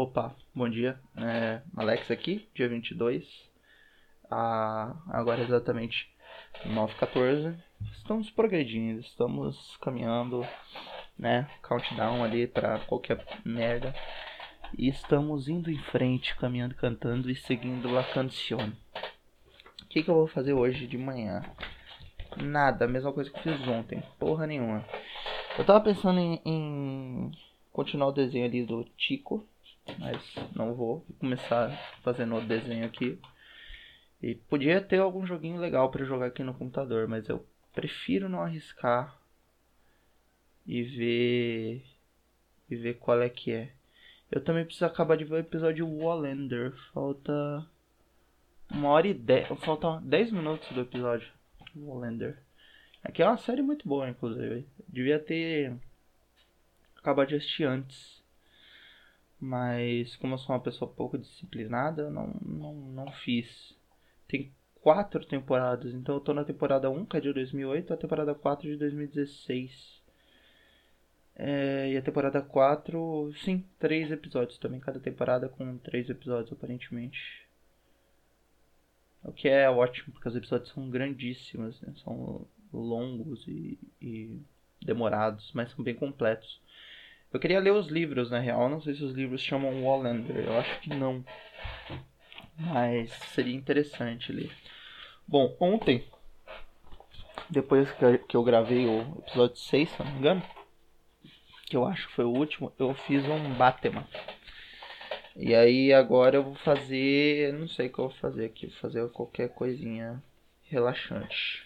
Opa, bom dia. É, Alex aqui, dia 22. Ah, agora exatamente 9h14. Estamos progredindo, estamos caminhando, né? Countdown ali pra qualquer merda. E estamos indo em frente, caminhando, cantando e seguindo a canção. O que, que eu vou fazer hoje de manhã? Nada, a mesma coisa que fiz ontem. Porra nenhuma. Eu tava pensando em, em continuar o desenho ali do Tico, mas não vou. Começar fazendo o desenho aqui. E podia ter algum joguinho legal para jogar aqui no computador, mas eu prefiro não arriscar e ver e ver qual é que é. Eu também preciso acabar de ver o episódio Wallander. Falta uma hora e dez, falta 10 minutos do episódio Wallander. Aqui é uma série muito boa, inclusive. Devia ter acabado de assistir antes. Mas como eu sou uma pessoa pouco disciplinada, não, não, não fiz. Tem quatro temporadas, então eu tô na temporada 1, que é de 2008, a temporada 4 de 2016. É, e a temporada 4, sim, três episódios também, cada temporada com três episódios aparentemente. O que é ótimo, porque os episódios são grandíssimos, né? são longos e, e demorados, mas são bem completos. Eu queria ler os livros, na real. Não sei se os livros chamam Wallander. Eu acho que não. Mas seria interessante ler. Bom, ontem, depois que eu gravei o episódio 6, se não me engano, que eu acho que foi o último, eu fiz um Batman. E aí agora eu vou fazer. Não sei o que eu vou fazer aqui. Vou fazer qualquer coisinha relaxante.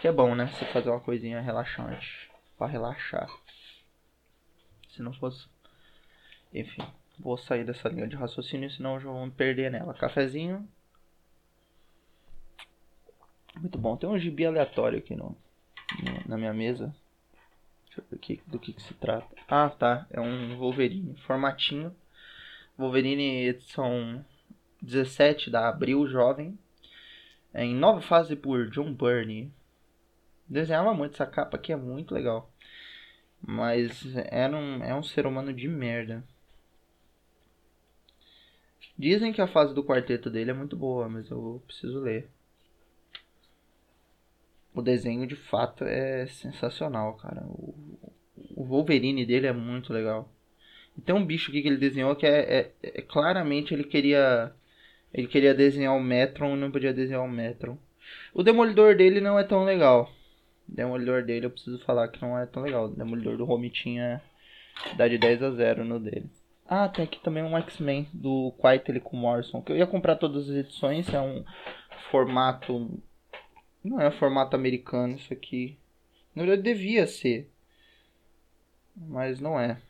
Que é bom, né? Você fazer uma coisinha relaxante. para relaxar. Se não fosse. Enfim, vou sair dessa linha de raciocínio, senão eu já vou me perder nela. Cafezinho. Muito bom. Tem um gibi aleatório aqui no, na minha mesa. Deixa eu ver aqui, do que, que se trata. Ah, tá. É um Wolverine. Formatinho. Wolverine edição 17 da Abril Jovem. É em nova fase por John Burney. Desenhava muito essa capa aqui, é muito legal. Mas era um, é um ser humano de merda. Dizem que a fase do quarteto dele é muito boa, mas eu preciso ler. O desenho de fato é sensacional, cara. O, o Wolverine dele é muito legal. E tem um bicho aqui que ele desenhou que é, é, é claramente ele queria ele queria desenhar o Metron e não podia desenhar o Metron. O Demolidor dele não é tão legal. Demolidor dele eu preciso falar que não é tão legal. Demolidor do Home tinha dá de 10 a 0 no dele. Ah, tem aqui também um X-Men do Quitely com Morrison. Que eu ia comprar todas as edições. É um formato. Não é um formato americano isso aqui. Na verdade devia ser. Mas não é.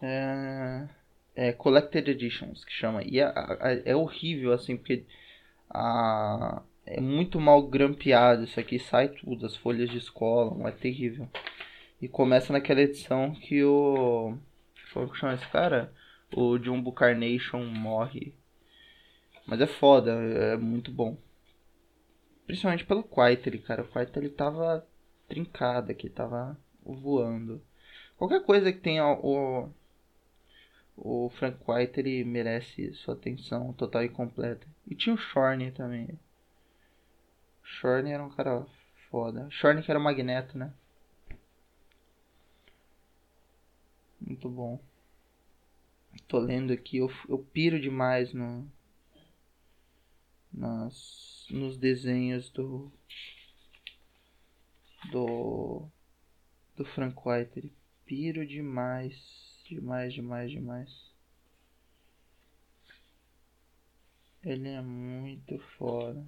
É, é Collected Editions que chama. E é, é horrível assim, porque a é muito mal grampeado isso aqui, sai tudo, as folhas de escola, é terrível. E começa naquela edição que o. Como que chama esse cara? O Jumbo Carnation morre. Mas é foda, é muito bom. Principalmente pelo Quaitely, cara. O Quaitely tava trincado aqui, tava voando. Qualquer coisa que tenha o. O Frank White merece sua atenção total e completa. E tinha o Shorny também. Shorn era um cara foda. Shorn que era o Magneto, né? Muito bom. Tô lendo aqui, eu, eu piro demais no, nas, nos desenhos do do do Frank White. Ele piro demais, demais, demais, demais. Ele é muito foda.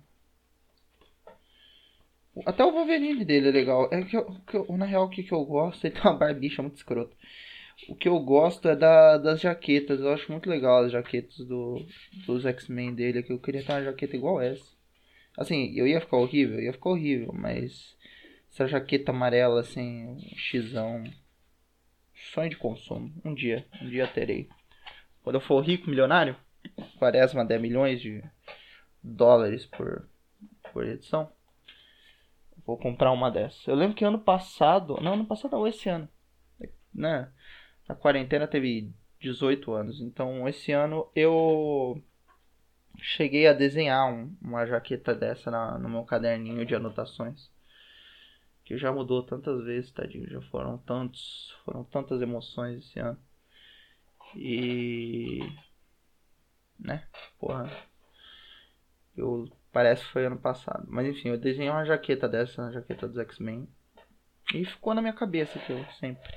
Até o Wolverine dele é legal. É que, eu, que eu, na real, o que, que eu gosto, ele tem uma barbicha muito escrota. O que eu gosto é da, das jaquetas. Eu acho muito legal as jaquetas do, dos X-Men dele. Que eu queria ter uma jaqueta igual essa. Assim, eu ia ficar horrível, ia ficar horrível, mas essa jaqueta amarela, assim, um xizão. Sonho de consumo. Um dia, um dia terei. Quando eu for rico, milionário, quaresma 10 milhões de dólares por, por edição. Vou comprar uma dessas. Eu lembro que ano passado. Não, ano passado não, esse ano. Né? a quarentena teve 18 anos. Então esse ano eu cheguei a desenhar um, uma jaqueta dessa na, no meu caderninho de anotações. Que já mudou tantas vezes, tadinho. Já foram tantos. Foram tantas emoções esse ano. E. Né? Porra. Eu. Parece que foi ano passado. Mas enfim, eu desenhei uma jaqueta dessa, uma jaqueta dos X-Men. E ficou na minha cabeça eu sempre.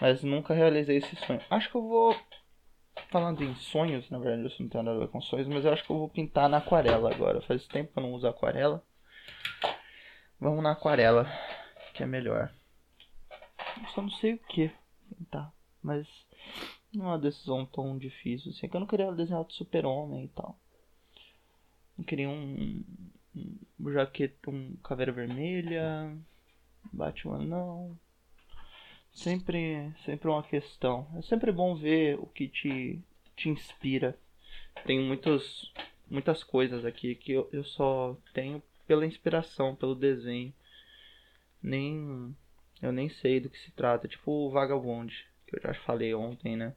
Mas nunca realizei esse sonho. Acho que eu vou. Falando em sonhos, na verdade, eu não tenho nada a ver com sonhos, mas eu acho que eu vou pintar na aquarela agora. Faz tempo que eu não uso aquarela. Vamos na aquarela, que é melhor. Eu só não sei o que pintar, mas não é uma decisão tão difícil assim. É que eu não queria desenhar de super-homem e tal. Não queria um, um jaqueta, um caveira vermelha, Batman não. Sempre, sempre uma questão. É sempre bom ver o que te, te inspira. Tem muitos, muitas coisas aqui que eu, eu só tenho pela inspiração, pelo desenho. Nem eu nem sei do que se trata, tipo o Vagabond, que eu já falei ontem, né?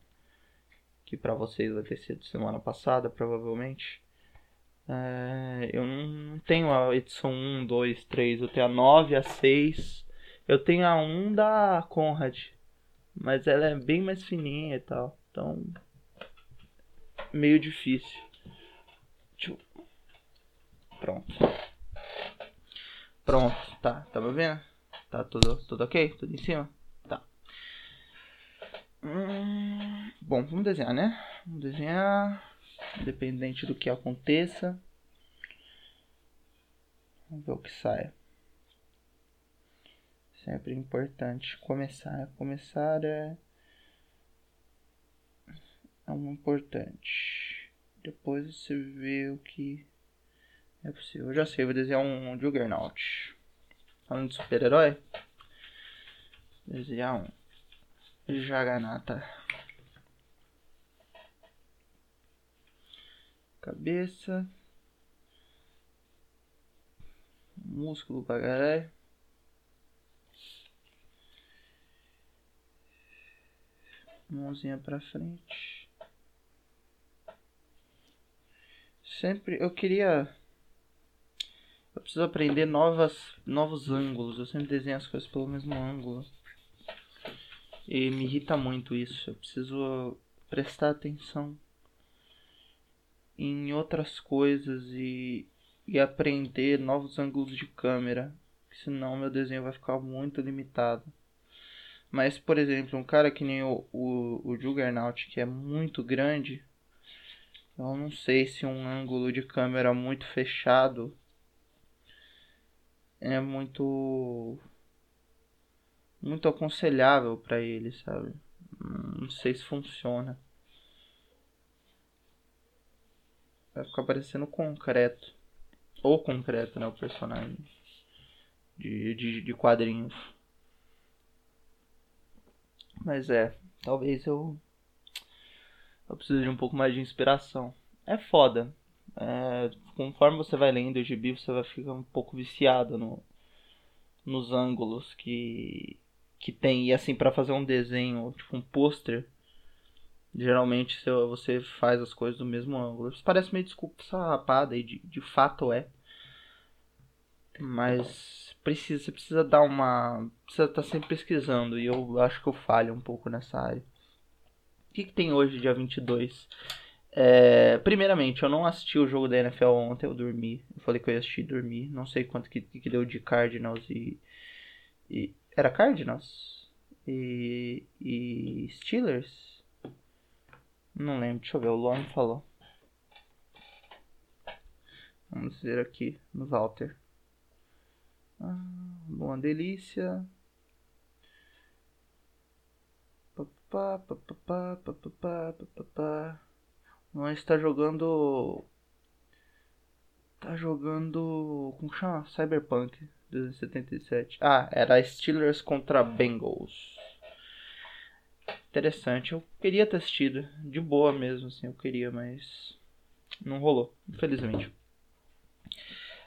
Que pra vocês vai ter sido semana passada, provavelmente. É, eu não tenho a edição 1, 2, 3, eu tenho a 9, a 6 eu tenho a 1 da Conrad, mas ela é bem mais fininha e tal. Então, meio difícil. Pronto. Pronto, tá. Tá me vendo? Tá tudo, tudo ok? Tudo em cima? Tá. Hum, bom, vamos desenhar, né? Vamos desenhar. Independente do que aconteça. Vamos ver o que sai. Sempre importante começar. Começar é. É um importante. Depois você vê o que é possível. Eu já sei, vou desenhar um Juggernaut. Falando de super-herói. Desenhar um Jaganata. Cabeça. Músculo pra caralho. Mãozinha pra frente. Sempre eu queria. Eu preciso aprender novas, novos ângulos. Eu sempre desenho as coisas pelo mesmo ângulo. E me irrita muito isso. Eu preciso prestar atenção em outras coisas e, e aprender novos ângulos de câmera. Senão meu desenho vai ficar muito limitado. Mas, por exemplo, um cara que nem o, o, o Juggernaut, que é muito grande, eu não sei se um ângulo de câmera muito fechado é muito muito aconselhável para ele, sabe? Não sei se funciona. Vai ficar parecendo concreto. Ou concreto, né? O personagem de, de, de quadrinhos. Mas é, talvez eu. Eu preciso de um pouco mais de inspiração. É foda. É, conforme você vai lendo o gibi, você vai ficar um pouco viciado no, nos ângulos que, que tem. E assim, para fazer um desenho, tipo um pôster, geralmente você faz as coisas do mesmo ângulo. Isso parece meio desculpa rapada e de, de fato é. Mas precisa, você precisa dar uma. Precisa estar tá sempre pesquisando. E eu acho que eu falho um pouco nessa área. O que, que tem hoje, dia 22? É, primeiramente, eu não assisti o jogo da NFL ontem, eu dormi. Eu falei que eu ia assistir e dormir. Não sei quanto que, que deu de Cardinals e. e era Cardinals? E. e Steelers? Não lembro, deixa eu ver, o Lon falou. Vamos ver aqui no Walter. Ah, uma delícia. Papá, papá, papá, papá. Nós está jogando. Tá jogando. Como chama? Cyberpunk 2077. Ah, era Steelers contra Bengals. Interessante. Eu queria ter assistido. De boa mesmo, assim. Eu queria, mas. Não rolou, infelizmente.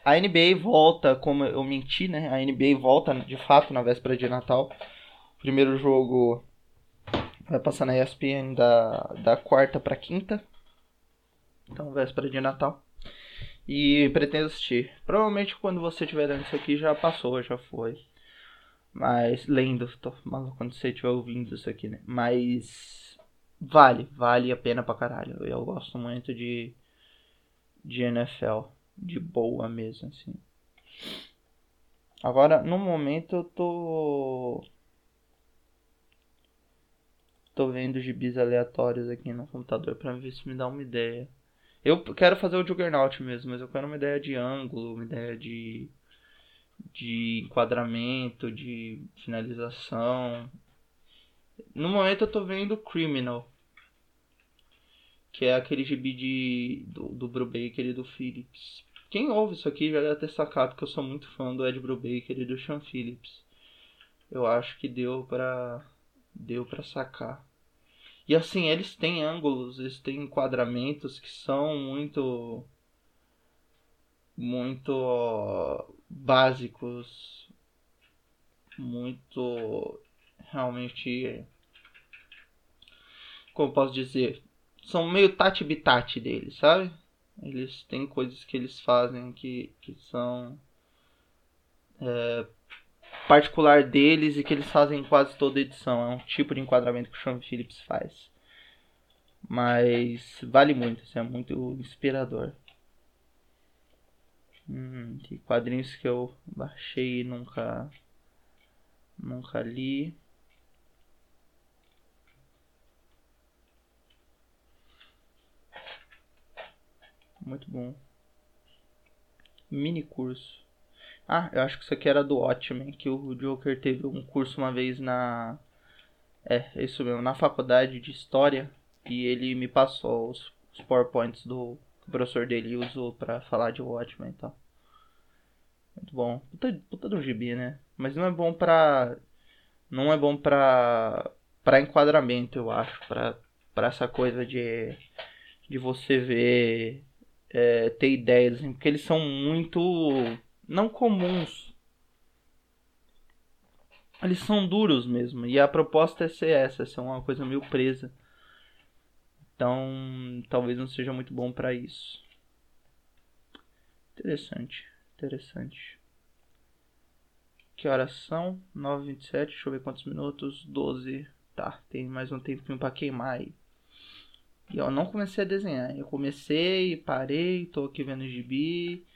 A NBA volta, como eu menti, né? A NBA volta de fato na véspera de Natal. Primeiro jogo Vai passar na ESPN da, da quarta pra quinta. Então, véspera de Natal. E pretendo assistir. Provavelmente quando você estiver dando isso aqui já passou, já foi. Mas, lendo, tô maluco quando você estiver ouvindo isso aqui, né? Mas, vale, vale a pena pra caralho. Eu gosto muito de, de NFL. De boa mesmo, assim. Agora, no momento eu tô. Tô vendo gibis aleatórios aqui no computador pra ver se me dá uma ideia. Eu quero fazer o Juggernaut mesmo, mas eu quero uma ideia de ângulo, uma ideia de. De enquadramento, de finalização. No momento eu tô vendo Criminal. Que é aquele gibi de, do, do Brubaker e do Phillips. Quem ouve isso aqui já deve ter sacado que eu sou muito fã do Ed Brubaker e do Sean Phillips. Eu acho que deu pra. deu pra sacar. E assim, eles têm ângulos, eles têm enquadramentos que são muito. Muito básicos. Muito. realmente. Como posso dizer? São meio tati-bitati deles, sabe? Eles têm coisas que eles fazem que, que são é, particular deles e que eles fazem em quase toda edição. É um tipo de enquadramento que o Sean Phillips faz. Mas vale muito, assim, é muito inspirador. Hum, que quadrinhos que eu baixei e nunca, nunca li. Muito bom. Mini curso. Ah, eu acho que isso aqui era do Watchmen, que o Joker teve um curso uma vez na. É, é isso mesmo, na faculdade de História. E ele me passou os, os PowerPoints do o professor dele usou pra falar de Watchmen e tal. Muito bom. Puta, puta do gibi, né? Mas não é bom pra. Não é bom pra. pra enquadramento, eu acho. Pra, pra essa coisa de. de você ver é, ter ideias, assim, porque eles são muito não comuns. Eles são duros mesmo. E a proposta é ser essa, ser uma coisa meio presa. Então, talvez não seja muito bom para isso. Interessante, interessante. Que horas são? 9h27, deixa eu ver quantos minutos. 12. Tá, tem mais um tempinho para queimar aí. E eu não comecei a desenhar. Eu comecei, parei, tô aqui vendo o gibi.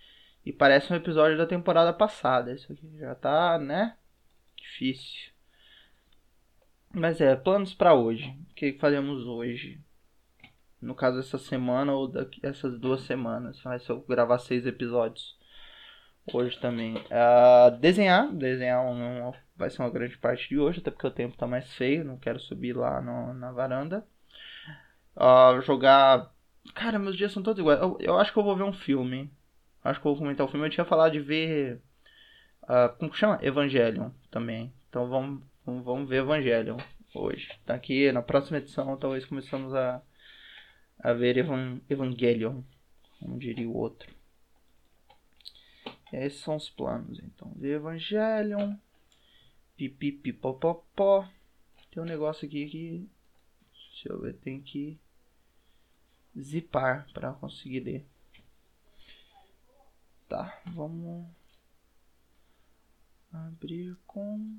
E parece um episódio da temporada passada. Isso aqui já tá, né? Difícil. Mas é, planos para hoje. O que faremos hoje? No caso, essa semana ou daqui, essas duas semanas. Vai se eu gravar seis episódios. Hoje também. Uh, desenhar. Desenhar um, vai ser uma grande parte de hoje. Até porque o tempo tá mais feio. Não quero subir lá no, na varanda. Uh, jogar. Cara, meus dias são todos iguais. Eu, eu, acho que eu vou ver um filme. Acho que eu vou comentar o filme. Eu tinha falado de ver. Uh, como que chama? Evangelion também. Então vamos, vamos ver Evangelion hoje. Tá aqui na próxima edição. Talvez começamos a, a ver Evan, Evangelion. Como diria o outro. Esses são os planos. Então, ver Evangelion. Pipipipopopó. Tem um negócio aqui que Deixa eu ver, tem que zipar para conseguir ler. Tá, vamos abrir com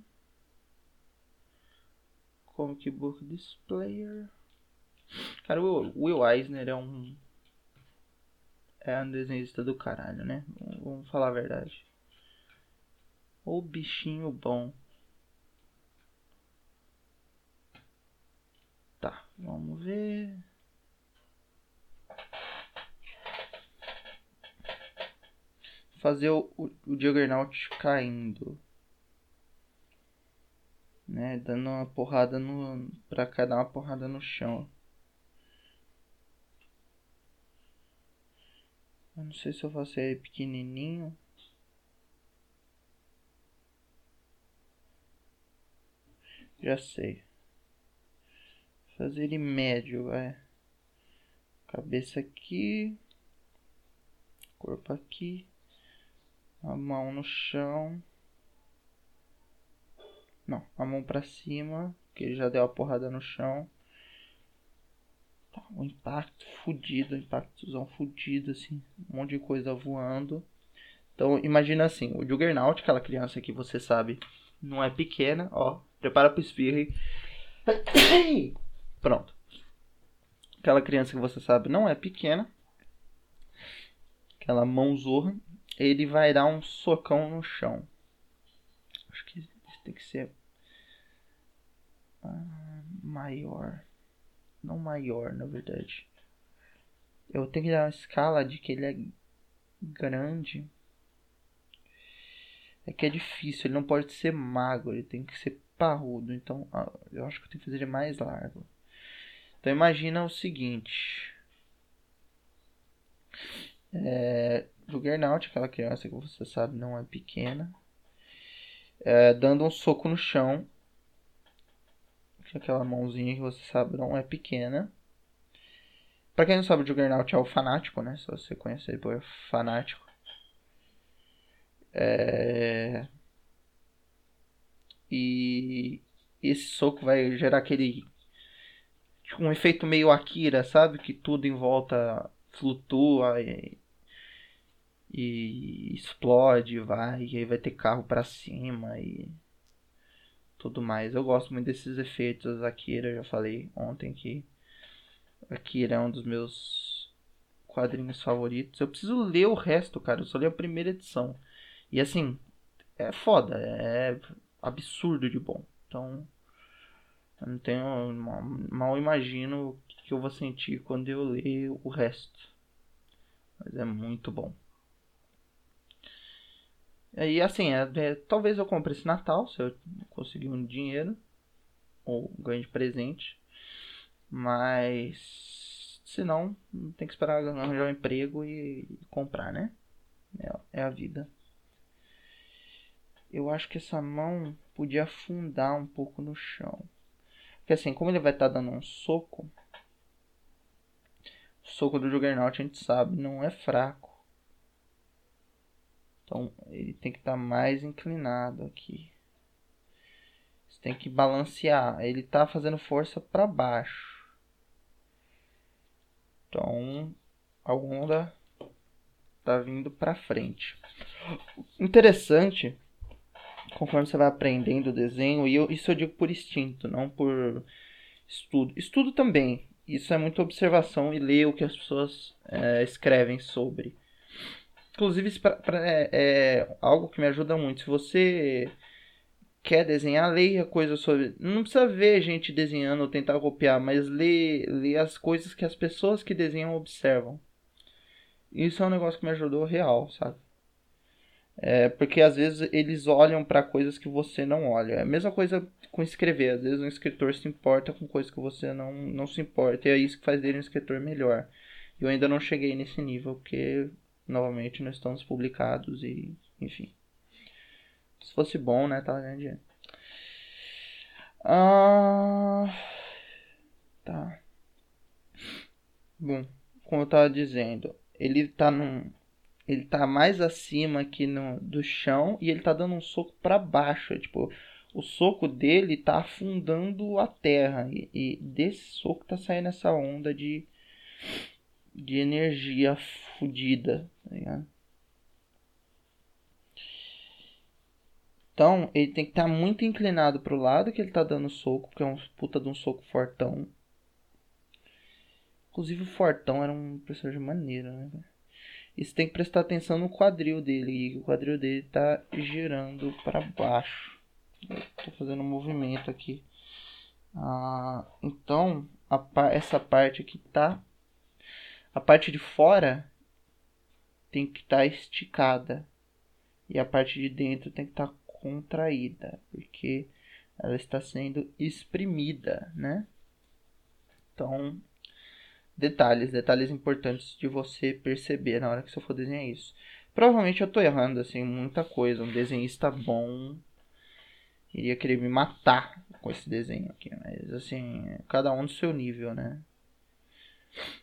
Comic Book Displayer. Cara, o Will Eisner é um é um desenhista do caralho, né? Vamos falar a verdade. O bichinho bom. Tá, vamos ver. Fazer o, o, o Juggernaut caindo. Né, dando uma porrada no. Pra cá dar uma porrada no chão. Eu não sei se eu faço ele pequenininho. Já sei. Fazer ele médio, vai. Cabeça aqui. Corpo aqui. A mão no chão. Não, a mão pra cima. porque ele já deu a porrada no chão. Tá, um impacto fudido, um impactozão fudido, assim. Um monte de coisa voando. Então, imagina assim, o Juggernaut, aquela criança que você sabe não é pequena, ó. Prepara pro espirre. Pronto. Aquela criança que você sabe não é pequena. Aquela mãozorra. Ele vai dar um socão no chão. Acho que tem que ser ah, maior. Não maior, na verdade. Eu tenho que dar uma escala de que ele é grande. É que é difícil, ele não pode ser magro, ele tem que ser parrudo. Então, eu acho que eu tenho que fazer ele mais largo. Então, imagina o seguinte. É, Juggernaut, aquela criança que você sabe não é pequena. É, dando um soco no chão aquela mãozinha que você sabe não é pequena. Pra quem não sabe, o Juggernaut é o fanático, né? Se você conhece ele por fanático. É... E esse soco vai gerar aquele. Tipo, um efeito meio Akira, sabe? Que tudo em volta flutua e, e explode, vai, e aí vai ter carro para cima e tudo mais. Eu gosto muito desses efeitos Akira, eu já falei ontem que Akira é um dos meus quadrinhos favoritos. Eu preciso ler o resto, cara. Eu só li a primeira edição. E assim, é foda, é absurdo de bom. Então, eu não tenho. Mal imagino o que eu vou sentir quando eu ler o resto. Mas é muito bom. E assim, é, é, talvez eu compre esse Natal, se eu conseguir um dinheiro. Ou ganhe de presente. Mas se não, tem que esperar arranjar um emprego e, e comprar, né? É, é a vida. Eu acho que essa mão podia afundar um pouco no chão. Porque assim, como ele vai estar tá dando um soco, o soco do Juggernaut a gente sabe não é fraco. Então ele tem que estar tá mais inclinado aqui. Você tem que balancear. Ele está fazendo força para baixo. Então a onda está vindo para frente. Interessante, conforme você vai aprendendo o desenho, e eu, isso eu digo por instinto, não por estudo. Estudo também. Isso é muita observação e ler o que as pessoas é, escrevem sobre. Inclusive, pra, pra, é, é, algo que me ajuda muito. Se você quer desenhar, leia coisas sobre. Não precisa ver gente desenhando ou tentar copiar, mas lê, lê as coisas que as pessoas que desenham observam. Isso é um negócio que me ajudou real, sabe? É, porque às vezes eles olham para coisas que você não olha. É a mesma coisa com escrever. Às vezes um escritor se importa com coisas que você não, não se importa. E é isso que faz dele um escritor melhor. Eu ainda não cheguei nesse nível, porque novamente não estamos publicados e enfim. Se fosse bom, né, tava ganhando dinheiro. Ah, tá. Bom, como eu tava dizendo, ele tá num ele tá mais acima aqui no, do chão e ele tá dando um soco para baixo, tipo, o soco dele tá afundando a terra e, e desse soco tá saindo essa onda de de energia fodida, tá ligado? Então, ele tem que estar tá muito inclinado pro lado que ele tá dando soco, porque é um puta de um soco fortão. Inclusive o fortão era um personagem maneiro, né? E você tem que prestar atenção no quadril dele, e o quadril dele tá girando para baixo. Eu tô fazendo um movimento aqui. Ah, então, essa parte aqui tá a parte de fora tem que estar tá esticada e a parte de dentro tem que estar tá contraída, porque ela está sendo exprimida, né? Então, detalhes, detalhes importantes de você perceber na hora que você for desenhar isso. Provavelmente eu estou errando assim muita coisa. Um desenhista bom iria querer me matar com esse desenho aqui, mas assim, cada um do seu nível, né?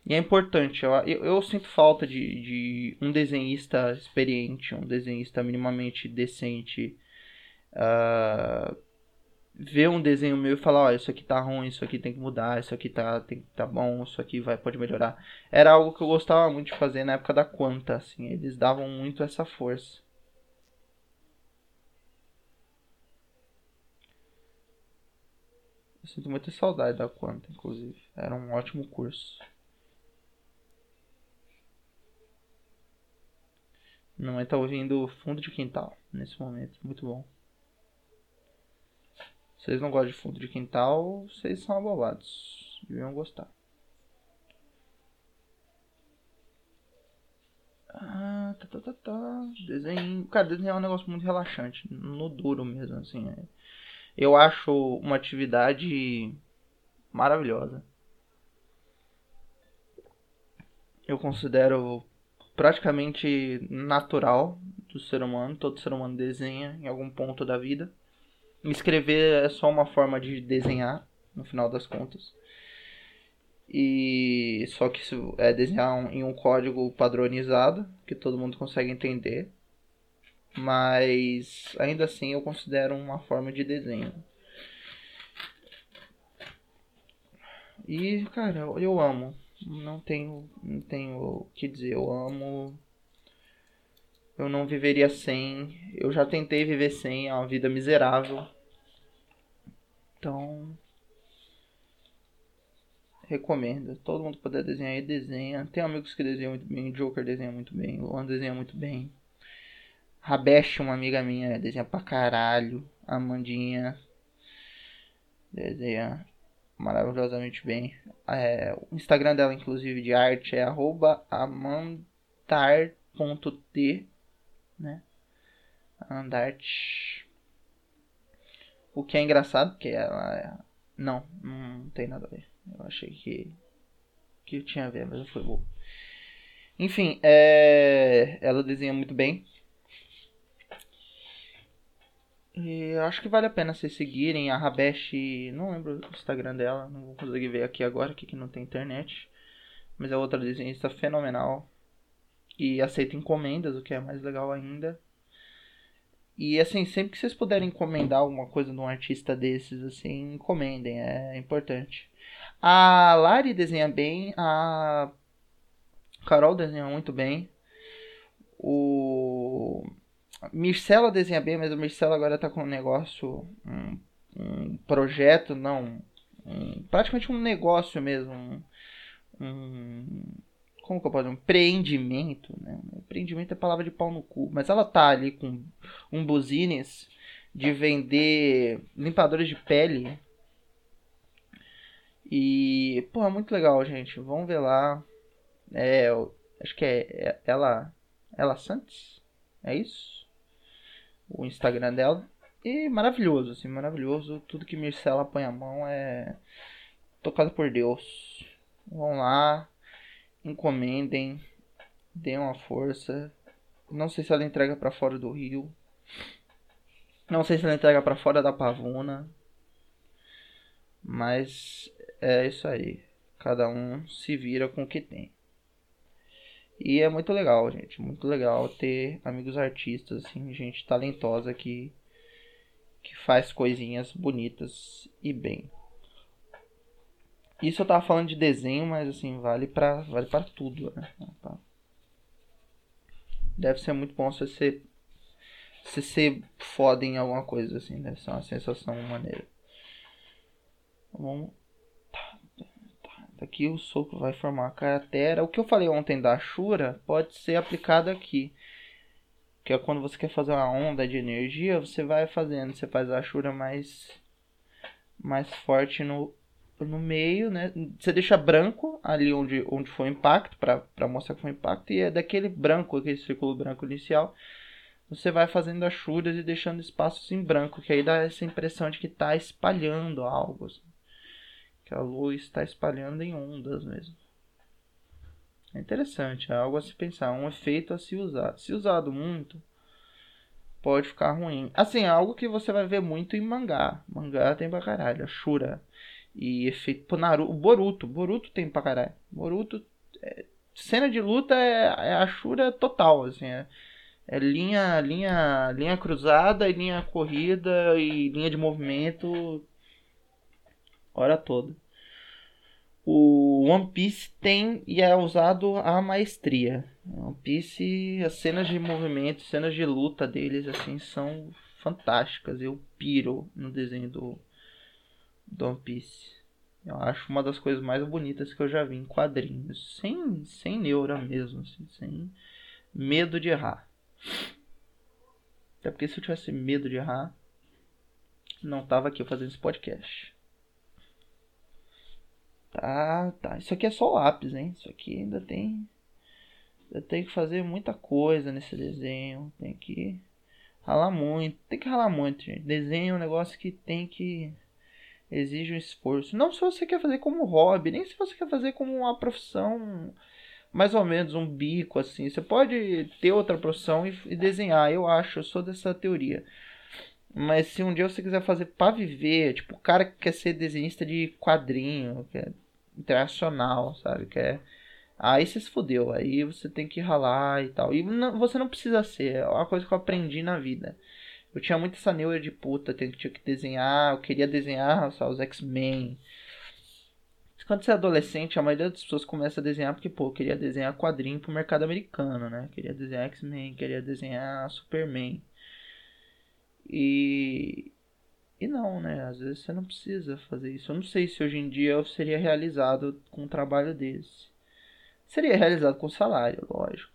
E é importante, eu, eu, eu sinto falta de, de, um desenhista experiente, um desenhista minimamente decente, uh, ver um desenho meu e falar, isso aqui tá ruim, isso aqui tem que mudar, isso aqui tá, tem, tá bom, isso aqui vai, pode melhorar. Era algo que eu gostava muito de fazer na época da Quanta, assim, eles davam muito essa força. Eu sinto muita saudade da Quanta, inclusive. Era um ótimo curso. Minha mãe tá ouvindo Fundo de Quintal nesse momento. Muito bom. Vocês não gostam de fundo de quintal, vocês são abobados. Deviam gostar. Ah, tá, tá, tá, tá. Desenho. Cara, desenhar é um negócio muito relaxante. No duro mesmo, assim. É. Eu acho uma atividade maravilhosa. Eu considero praticamente natural do ser humano. Todo ser humano desenha em algum ponto da vida. Escrever é só uma forma de desenhar, no final das contas. E só que isso é desenhar em um código padronizado que todo mundo consegue entender. Mas ainda assim eu considero uma forma de desenho. E cara, eu amo. Não tenho, não tenho o que dizer. Eu amo. Eu não viveria sem. Eu já tentei viver sem, é uma vida miserável. Então, recomendo. Todo mundo puder desenhar e desenha. Tem amigos que desenham muito bem. Joker desenha muito bem. Luan desenha muito bem. Rabesh, uma amiga minha, desenha pra caralho. Amandinha desenha maravilhosamente bem. É, o Instagram dela, inclusive, de arte é amandart.t, né? Andarte. O que é engraçado, porque ela. É... Não, não tem nada a ver. Eu achei que. Que tinha a ver, mas eu fui bom. Enfim, é... ela desenha muito bem. E eu acho que vale a pena vocês seguirem a Rabesh. Não lembro o Instagram dela, não vou conseguir ver aqui agora, aqui que não tem internet. Mas é outra desenhista fenomenal. E aceita encomendas, o que é mais legal ainda. E assim, sempre que vocês puderem encomendar alguma coisa de um artista desses, assim, encomendem, é importante. A Lari desenha bem, a Carol desenha muito bem. O Mircela desenha bem, mas o Mircela agora tá com um negócio, um, um projeto, não, um, praticamente um negócio mesmo, um, um como que eu posso dizer? Um empreendimento, né? Empreendimento é palavra de pau no cu. Mas ela tá ali com um buzines de vender limpadores de pele. E, pô, é muito legal, gente. Vamos ver lá. É, acho que é, é ela, ela Santos. É isso? O Instagram dela. E maravilhoso, assim, maravilhoso. Tudo que Mircela põe a mão é tocado por Deus. Vamos lá encomendem, deem uma força. Não sei se ela entrega para fora do Rio. Não sei se ela entrega para fora da Pavuna. Mas é isso aí. Cada um se vira com o que tem. E é muito legal, gente. Muito legal ter amigos artistas, assim, gente talentosa que, que faz coisinhas bonitas e bem. Isso eu tava falando de desenho, mas assim, vale pra, vale pra tudo, né? Deve ser muito bom você ser, você ser foda em alguma coisa, assim. Deve ser uma sensação maneira. Vamos... Tá, tá. Daqui o soco vai formar a cratera. O que eu falei ontem da Shura pode ser aplicado aqui. Que é quando você quer fazer uma onda de energia, você vai fazendo. Você faz a Shura mais, mais forte no no meio, né? Você deixa branco ali onde, onde foi o impacto, para mostrar que foi o impacto, e é daquele branco, aquele círculo branco inicial, você vai fazendo as churas e deixando espaços em branco, que aí dá essa impressão de que está espalhando algo. Assim. Que a luz está espalhando em ondas mesmo. É interessante, é algo a se pensar, um efeito a se usar. Se usado muito, pode ficar ruim. Assim, é algo que você vai ver muito em mangá. Mangá tem pra caralho, Shura e efeito. Pô, Naruto, Boruto. Boruto tem pra caralho. Boruto. É, cena de luta é, é a Shura total, assim. É, É linha, linha, linha cruzada e linha corrida e linha de movimento hora toda. O One Piece tem e é usado a maestria. One Piece, as cenas de movimento, cenas de luta deles assim são fantásticas. Eu piro no desenho do, do One Piece. Eu acho uma das coisas mais bonitas que eu já vi em quadrinhos. Sem, sem neura mesmo, assim, sem medo de errar. Até porque se eu tivesse medo de errar, não tava aqui fazendo esse podcast. Tá, tá. Isso aqui é só lápis, hein? Isso aqui ainda tem. Eu tenho que fazer muita coisa nesse desenho. Tem que ralar muito. Tem que ralar muito, gente. Desenho é um negócio que tem que exige um esforço. Não se você quer fazer como hobby, nem se você quer fazer como uma profissão, mais ou menos um bico assim. Você pode ter outra profissão e, e desenhar, eu acho, eu sou dessa teoria. Mas se um dia você quiser fazer para viver, tipo, o cara que quer ser desenhista de quadrinho, que é internacional, sabe? Que é... Aí você se fodeu, aí você tem que ralar e tal. E não, você não precisa ser, é uma coisa que eu aprendi na vida. Eu tinha muito essa neura de puta, tinha que desenhar, eu queria desenhar os X-Men. Quando você é adolescente, a maioria das pessoas começa a desenhar porque, pô, eu queria desenhar quadrinho pro mercado americano, né? Queria desenhar X-Men, queria desenhar Superman. E. E não, né? Às vezes você não precisa fazer isso. Eu não sei se hoje em dia eu seria realizado com um trabalho desse. Seria realizado com salário, lógico.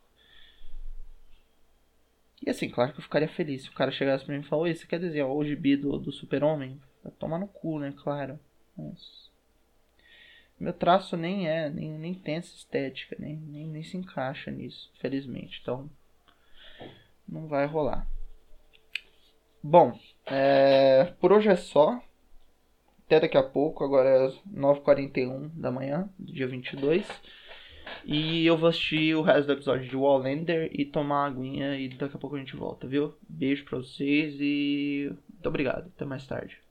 E assim, claro que eu ficaria feliz se o cara chegasse pra mim e falou, Oi, você quer desenhar o gibi do, do super-homem? Tomar no cu, né? Claro. Mas... Meu traço nem é, nem, nem tem essa estética, nem, nem, nem se encaixa nisso, felizmente. Então, não vai rolar. Bom, é, por hoje é só. Até daqui a pouco, agora é 9h41 da manhã, dia 22. E eu vou assistir o resto do episódio de Wallander e tomar uma aguinha e daqui a pouco a gente volta, viu? Beijo pra vocês e muito obrigado. Até mais tarde.